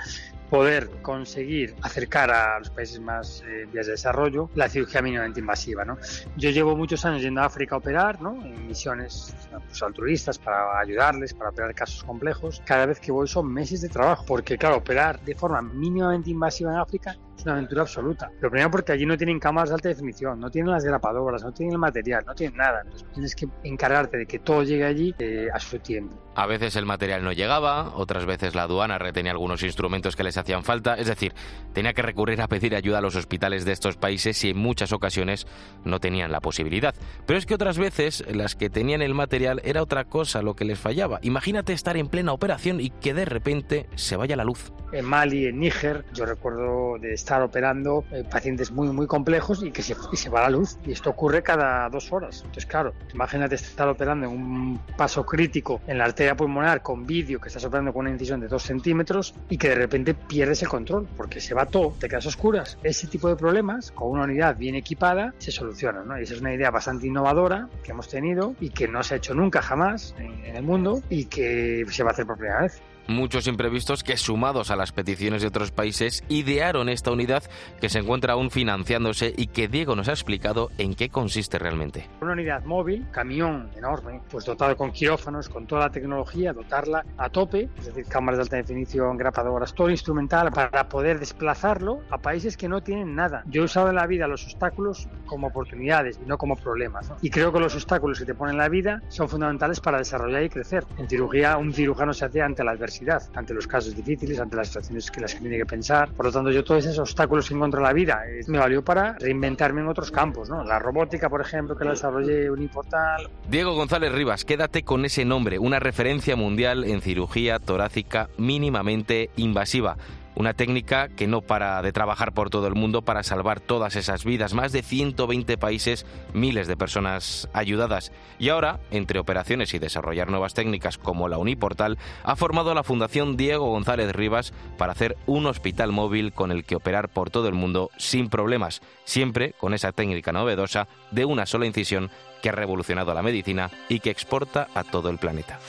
poder conseguir acercar a los países más eh, vías de desarrollo la cirugía mínimamente invasiva. ¿no? Yo llevo muchos años yendo a África a operar, ¿no? en misiones pues, altruistas para ayudarles, para operar casos complejos. Cada vez que voy son meses de trabajo, porque claro, operar de forma mínimamente invasiva en África una aventura absoluta. Lo primero porque allí no tienen cámaras de alta definición, no tienen las grapadoras, no tienen el material, no tienen nada. Entonces tienes que encargarte de que todo llegue allí eh, a su tiempo. A veces el material no llegaba, otras veces la aduana retenía algunos instrumentos que les hacían falta, es decir, tenía que recurrir a pedir ayuda a los hospitales de estos países y en muchas ocasiones no tenían la posibilidad. Pero es que otras veces las que tenían el material era otra cosa lo que les fallaba. Imagínate estar en plena operación y que de repente se vaya la luz. En Mali, en Níger, yo recuerdo de estar operando eh, pacientes muy muy complejos y que se, y se va la luz. Y esto ocurre cada dos horas. Entonces, claro, imagínate estar operando en un paso crítico en la arteria pulmonar con vídeo que estás operando con una incisión de dos centímetros y que de repente pierdes el control porque se va todo, te quedas oscuras. Ese tipo de problemas, con una unidad bien equipada, se solucionan. ¿no? Y esa es una idea bastante innovadora que hemos tenido y que no se ha hecho nunca jamás en, en el mundo y que se va a hacer por primera vez muchos imprevistos que sumados a las peticiones de otros países idearon esta unidad que se encuentra aún financiándose y que Diego nos ha explicado en qué consiste realmente. Una unidad móvil, camión enorme, pues dotado con quirófanos, con toda la tecnología, dotarla a tope, es decir, cámaras de alta definición, grapadoras, todo instrumental para poder desplazarlo a países que no tienen nada. Yo he usado en la vida los obstáculos como oportunidades y no como problemas. ¿no? Y creo que los obstáculos que te ponen en la vida son fundamentales para desarrollar y crecer. En cirugía, un cirujano se hace ante la adversidad ante los casos difíciles, ante las situaciones que las que tiene que pensar. Por lo tanto, yo todos esos obstáculos que encuentro en la vida eh, me valió para reinventarme en otros campos, ¿no? La robótica, por ejemplo, que la desarrollé Uniportal. Diego González Rivas, quédate con ese nombre, una referencia mundial en cirugía torácica mínimamente invasiva. Una técnica que no para de trabajar por todo el mundo para salvar todas esas vidas. Más de 120 países, miles de personas ayudadas. Y ahora, entre operaciones y desarrollar nuevas técnicas como la Uniportal, ha formado la Fundación Diego González Rivas para hacer un hospital móvil con el que operar por todo el mundo sin problemas. Siempre con esa técnica novedosa de una sola incisión que ha revolucionado la medicina y que exporta a todo el planeta.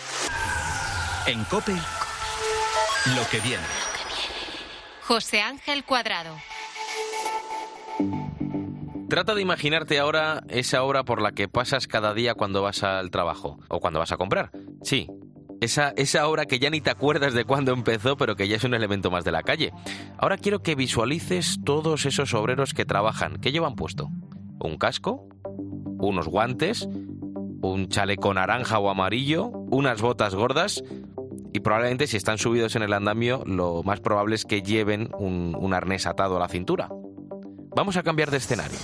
En COPE, lo que viene. José Ángel Cuadrado. Trata de imaginarte ahora esa obra por la que pasas cada día cuando vas al trabajo o cuando vas a comprar. Sí, esa, esa obra que ya ni te acuerdas de cuándo empezó, pero que ya es un elemento más de la calle. Ahora quiero que visualices todos esos obreros que trabajan. ¿Qué llevan puesto? ¿Un casco? ¿Unos guantes? ¿Un chaleco naranja o amarillo? ¿Unas botas gordas? Y probablemente si están subidos en el andamio lo más probable es que lleven un, arnés atado a la cintura. Vamos a cambiar de escenario.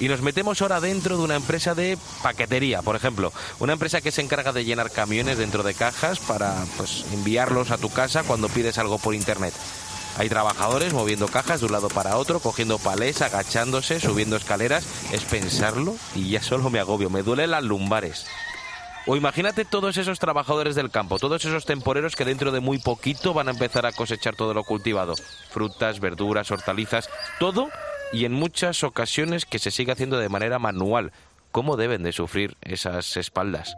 Y nos metemos ahora dentro de una empresa de paquetería, por ejemplo. Una empresa que se encarga de llenar camiones dentro de cajas para pues, enviarlos a tu casa cuando pides algo por internet. Hay trabajadores moviendo cajas de un lado para otro, cogiendo palés, agachándose, subiendo escaleras. Es pensarlo y ya solo me agobio, me duelen las lumbares. O imagínate todos esos trabajadores del campo, todos esos temporeros que dentro de muy poquito van a empezar a cosechar todo lo cultivado. Frutas, verduras, hortalizas, todo y en muchas ocasiones que se sigue haciendo de manera manual. ¿Cómo deben de sufrir esas espaldas?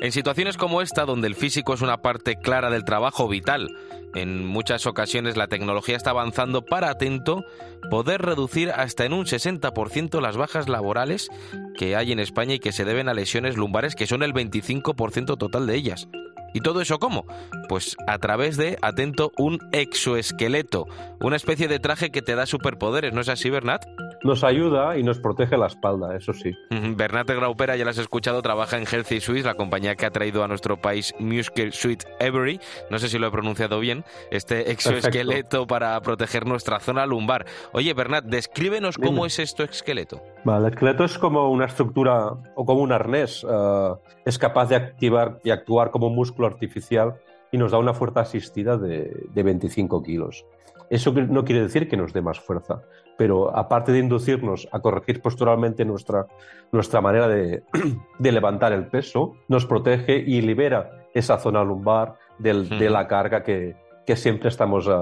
En situaciones como esta, donde el físico es una parte clara del trabajo vital, en muchas ocasiones la tecnología está avanzando para, atento, poder reducir hasta en un 60% las bajas laborales que hay en España y que se deben a lesiones lumbares, que son el 25% total de ellas. ¿Y todo eso cómo? Pues a través de, atento, un exoesqueleto, una especie de traje que te da superpoderes, ¿no es así, Bernat? Nos ayuda y nos protege la espalda, eso sí. Bernat Graupera, ya lo has escuchado, trabaja en Healthy Swiss, la compañía que ha traído a nuestro país Muscle Suite Every, no sé si lo he pronunciado bien, este exoesqueleto para proteger nuestra zona lumbar. Oye, Bernat, descríbenos cómo es esto esqueleto. Vale, el esqueleto es como una estructura o como un arnés. Uh, es capaz de activar y actuar como un músculo artificial y nos da una fuerza asistida de, de 25 kilos. Eso no quiere decir que nos dé más fuerza, pero aparte de inducirnos a corregir posturalmente nuestra, nuestra manera de, de levantar el peso, nos protege y libera esa zona lumbar del, de la carga que, que siempre estamos uh,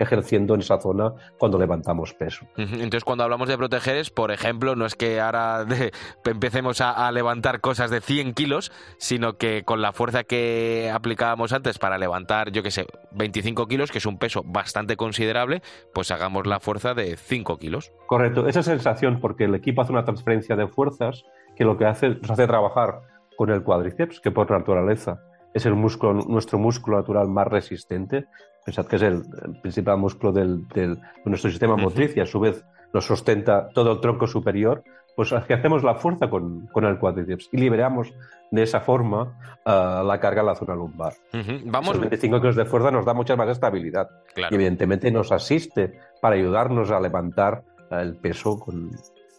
ejerciendo en esa zona cuando levantamos peso. Entonces, cuando hablamos de proteger es, por ejemplo, no es que ahora de, empecemos a, a, levantar cosas de 100 kilos, sino que con la fuerza que aplicábamos antes para levantar, yo qué sé, 25 kilos, que es un peso bastante considerable, pues hagamos la fuerza de 5 kilos. Correcto, esa sensación, porque el equipo hace una transferencia de fuerzas que lo que hace, nos hace trabajar con el cuádriceps, que por naturaleza es el músculo, nuestro músculo natural más resistente. Pensad que es el, el principal músculo del, del, de nuestro sistema motriz y a su vez nos sostenta todo el tronco superior. Pues que hacemos la fuerza con, con el cuádriceps y liberamos de esa forma uh, la carga en la zona lumbar. Uh -huh. Vamos... Esos 25 kilos de fuerza nos da mucha más estabilidad claro. y evidentemente nos asiste para ayudarnos a levantar el peso con,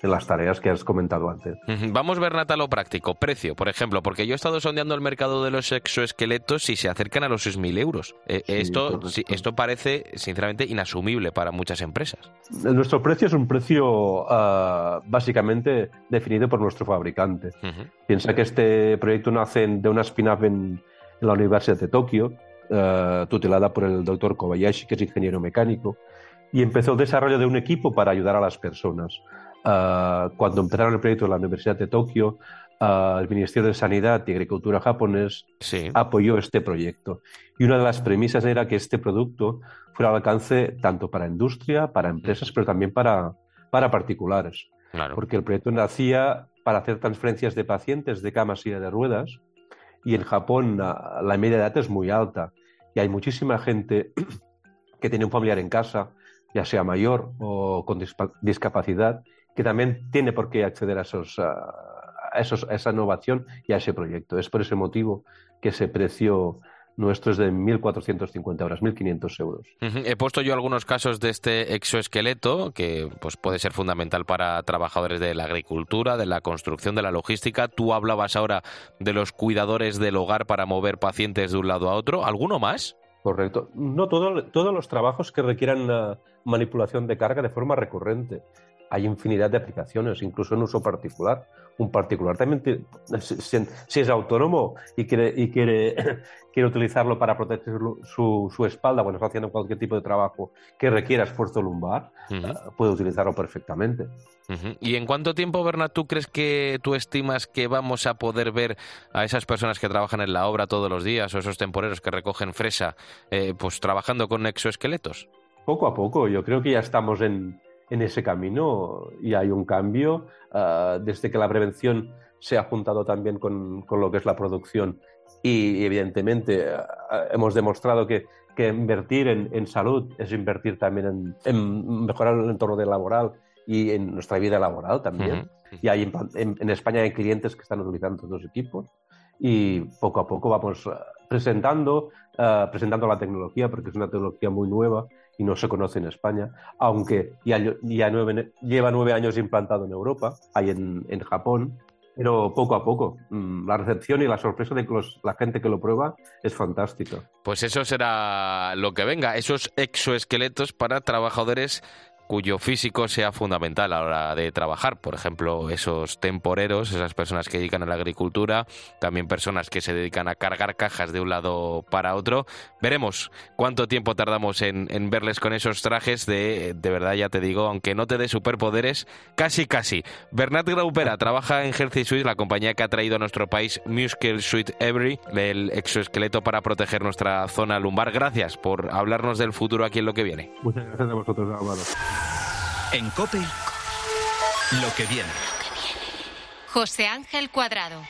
en las tareas que has comentado antes. Vamos, a lo práctico. Precio, por ejemplo, porque yo he estado sondeando el mercado de los exoesqueletos y se acercan a los 6.000 euros. Eh, sí, esto, sí, esto parece, sinceramente, inasumible para muchas empresas. Nuestro precio es un precio uh, básicamente definido por nuestro fabricante. Uh -huh. Piensa que este proyecto nace de una spin-off en, en, la Universidad de Tokio, uh, tutelada por el doctor Kobayashi, que es ingeniero mecánico, y empezó el desarrollo de un equipo para ayudar a las personas. Uh, cuando empezaron el proyecto en la Universidad de Tokio, uh, el Ministerio de Sanidad y Agricultura japonés sí. apoyó este proyecto. Y una de las premisas era que este producto fuera al alcance tanto para industria, para empresas, pero también para, para particulares. Claro. Porque el proyecto nacía para hacer transferencias de pacientes de cama silla de ruedas y en Japón la, la media de edad es muy alta y hay muchísima gente que tiene un familiar en casa, ya sea mayor o con discapacidad, que también tiene por qué acceder a, esos, a, esos, a esa innovación y a ese proyecto. Es por ese motivo que ese precio nuestro es de 1.450 horas, 1.500 euros. He puesto yo algunos casos de este exoesqueleto que pues, puede ser fundamental para trabajadores de la agricultura, de la construcción, de la logística. Tú hablabas ahora de los cuidadores del hogar para mover pacientes de un lado a otro. ¿Alguno más? Correcto. No todos los trabajos que requieran uh, manipulación de carga de forma recurrente hay infinidad de aplicaciones, incluso en uso particular. Un particular también, si, es autónomo y quiere, y quiere, quiere utilizarlo para proteger su, su, espalda cuando está haciendo cualquier tipo de trabajo que requiera esfuerzo lumbar, eh, puede utilizarlo perfectamente. ¿Y en cuánto tiempo, Bernat, tú crees que tú estimas que vamos a poder ver a esas personas que trabajan en la obra todos los días o esos temporeros que recogen fresa, eh, pues trabajando con exoesqueletos? Poco a poco, yo creo que ya estamos en, en ese camino y hay un cambio ah, desde que la prevención se ha juntado también con, con lo que es la producción y evidentemente ah, hemos demostrado que, que invertir en, en, salud es invertir también en, en, mejorar el entorno de laboral y en nuestra vida laboral también. Y hay, en, España hay clientes que están utilizando estos equipos y poco a poco vamos ah, presentando, presentando la tecnología porque es una tecnología muy nueva y no se conoce en España, aunque ya, lleva nueve años implantado en Europa, hay en, en Japón, pero poco a poco. Mm, la recepción y la sorpresa de la gente que lo prueba es fantástica. Pues eso será lo que venga, esos exoesqueletos para trabajadores cuyo físico sea fundamental a la hora de trabajar. Por ejemplo, esos temporeros, esas personas que dedican a la agricultura, también personas que se dedican a cargar cajas de un lado para otro. Veremos cuánto tiempo tardamos en, verles con esos trajes de, de verdad, ya te digo, aunque no te dé superpoderes, casi casi. Bernat Graupera trabaja en Healthy Suite, la compañía que ha traído a nuestro país Muscle Suite Every, el exoesqueleto para proteger nuestra zona lumbar. Gracias por hablarnos del futuro aquí en lo que viene. Muchas gracias a vosotros, Álvaro. En COPE, lo que viene. José Ángel Cuadrado.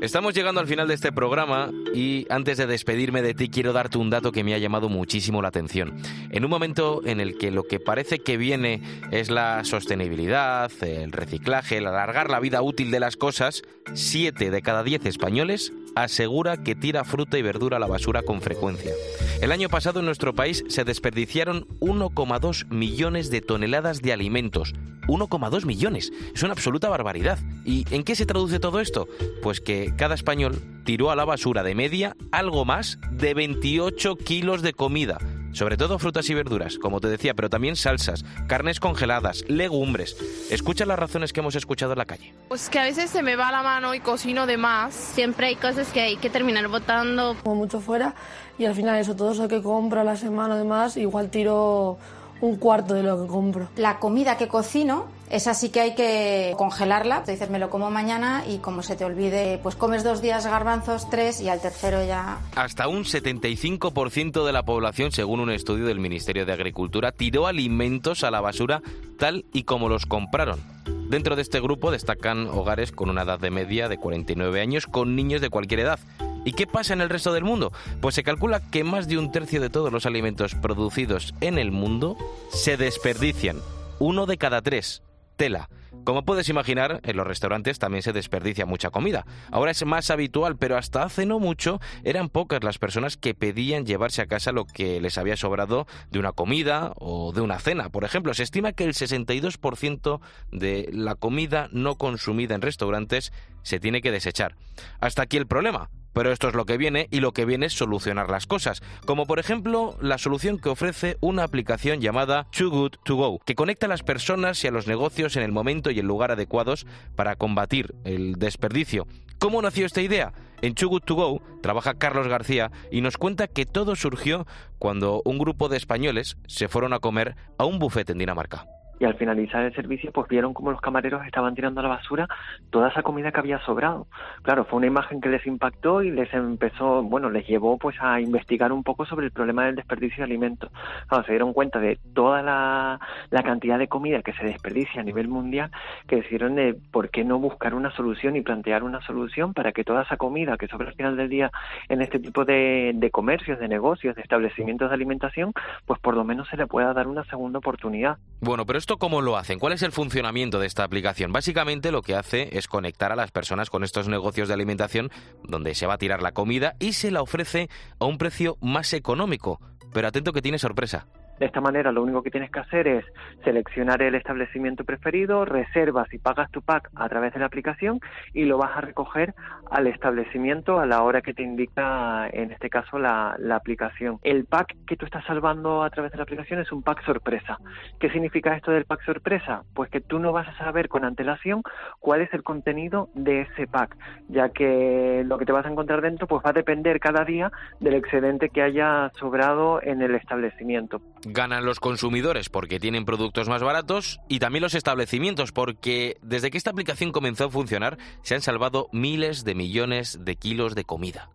Estamos llegando al final de este programa y antes de despedirme de ti quiero darte un dato que me ha llamado muchísimo la atención. En un momento en el que lo que parece que viene es la sostenibilidad, el reciclaje, el alargar la vida útil de las cosas, 7 de cada 10 españoles asegura que tira fruta y verdura a la basura con frecuencia. El año pasado en nuestro país se desperdiciaron 1,2 millones de toneladas de alimentos. 1,2 millones. Es una absoluta barbaridad. ¿Y en qué se traduce todo esto? Pues que cada español tiró a la basura de media algo más de 28 kilos de comida sobre todo frutas y verduras, como te decía, pero también salsas, carnes congeladas, legumbres. Escucha las razones que hemos escuchado en la calle. Pues que a veces se me va la mano y cocino de más. Siempre hay cosas que hay que terminar botando. Como mucho fuera y al final eso, todo eso que compro a la semana además, igual tiro un cuarto de lo que compro. La comida que cocino, esa sí que hay que congelarla. Te dices, me lo como mañana y como se te olvide, pues comes dos días garbanzos, tres y al tercero ya. Hasta un 75% de la población, según un estudio del Ministerio de Agricultura, tiró alimentos a la basura tal y como los compraron. Dentro de este grupo destacan hogares con una edad de media de 49 años con niños de cualquier edad. ¿Y qué pasa en el resto del mundo? Pues se calcula que más de un tercio de todos los alimentos producidos en el mundo se desperdician. Uno de cada tres. Tela. Como puedes imaginar, en los restaurantes también se desperdicia mucha comida. Ahora es más habitual, pero hasta hace no mucho eran pocas las personas que pedían llevarse a casa lo que les había sobrado de una comida o de una cena. Por ejemplo, se estima que el 62% de la comida no consumida en restaurantes se tiene que desechar. Hasta aquí el problema. Pero esto es lo que viene y lo que viene es solucionar las cosas, como por ejemplo la solución que ofrece una aplicación llamada Too Good To Go, que conecta a las personas y a los negocios en el momento y el lugar adecuados para combatir el desperdicio. ¿Cómo nació esta idea? En Too Good To Go trabaja Carlos García y nos cuenta que todo surgió cuando un grupo de españoles se fueron a comer a un bufete en Dinamarca y al finalizar el servicio pues vieron como los camareros estaban tirando a la basura toda esa comida que había sobrado. Claro, fue una imagen que les impactó y les empezó, bueno, les llevó pues a investigar un poco sobre el problema del desperdicio de alimentos. Claro, se dieron cuenta de toda la, la cantidad de comida que se desperdicia a nivel mundial, que decidieron de por qué no buscar una solución y plantear una solución para que toda esa comida que sobra al final del día en este tipo de, de comercios, de negocios, de establecimientos de alimentación, pues por lo menos se le pueda dar una segunda oportunidad. Bueno, pero esto cómo lo hacen? ¿Cuál es el funcionamiento de esta aplicación? Básicamente lo que hace es conectar a las personas con estos negocios de alimentación donde se va a tirar la comida y se la ofrece a un precio más económico. Pero atento que tiene sorpresa. De esta manera lo único que tienes que hacer es seleccionar el establecimiento preferido, reservas y pagas tu pack a través de la aplicación y lo vas a recoger al establecimiento a la hora que te indica, en este caso, la, aplicación. El pack que tú estás salvando a través de la aplicación es un pack sorpresa. ¿Qué significa esto del pack sorpresa? Pues que tú no vas a saber con antelación cuál es el contenido de ese pack, ya que lo que te vas a encontrar dentro pues va a depender cada día del excedente que haya sobrado en el establecimiento ganan los consumidores porque tienen productos más baratos y también los establecimientos porque desde que esta aplicación comenzó a funcionar se han salvado miles de millones de kilos de comida.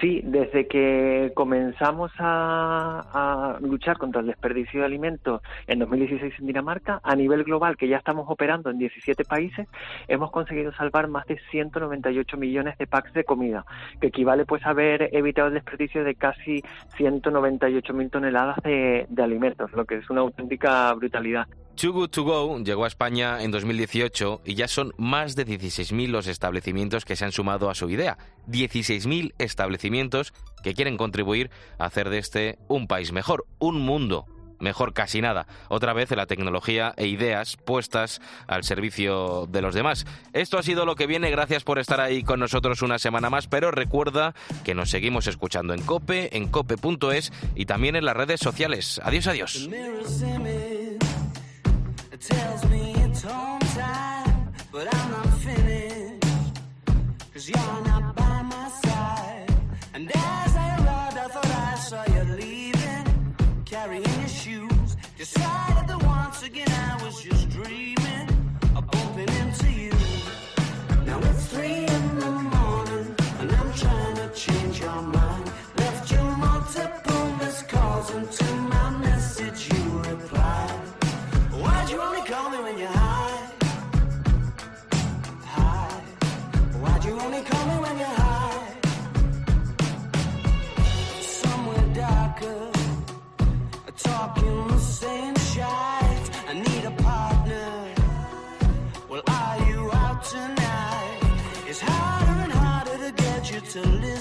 Sí, desde que comenzamos a, luchar contra el desperdicio de alimentos en 2016 en Dinamarca, a nivel global, que ya estamos operando en 17 países, hemos conseguido salvar más de 198 millones de packs de comida, que equivale pues a haber evitado el desperdicio de casi 198 mil toneladas de, de alimentos, lo que es una auténtica brutalidad. Too Good To Go llegó a España en 2018 y ya son más de 16.000 los establecimientos que se han sumado a su idea. 16.000 establecimientos que quieren contribuir a hacer de este un país mejor, un mundo mejor casi nada. Otra vez la tecnología e ideas puestas al servicio de los demás. Esto ha sido lo que viene. Gracias por estar ahí con nosotros una semana más. Pero recuerda que nos seguimos escuchando en Cope, en cope.es y también en las redes sociales. Adiós, adiós. Three in the morning, to listen.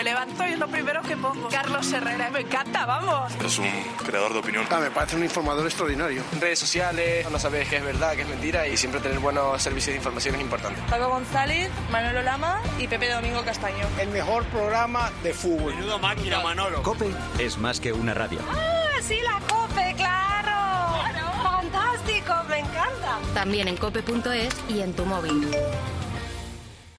Me levanto y es lo primero que pongo. Carlos Herrera, me encanta, vamos. Es un creador de opinión. Ah, me parece un informador extraordinario. Redes sociales, no sabes qué es verdad, qué es mentira y siempre tener buenos servicios de información es importante. Paco González, Manolo Lama y Pepe Domingo Castaño. El mejor programa de fútbol. Menudo máquina, Manolo. Cope es más que una radio. ¡Ah, sí, la COPE, claro! ¡Fantástico, me encanta! También en cope.es y en tu móvil.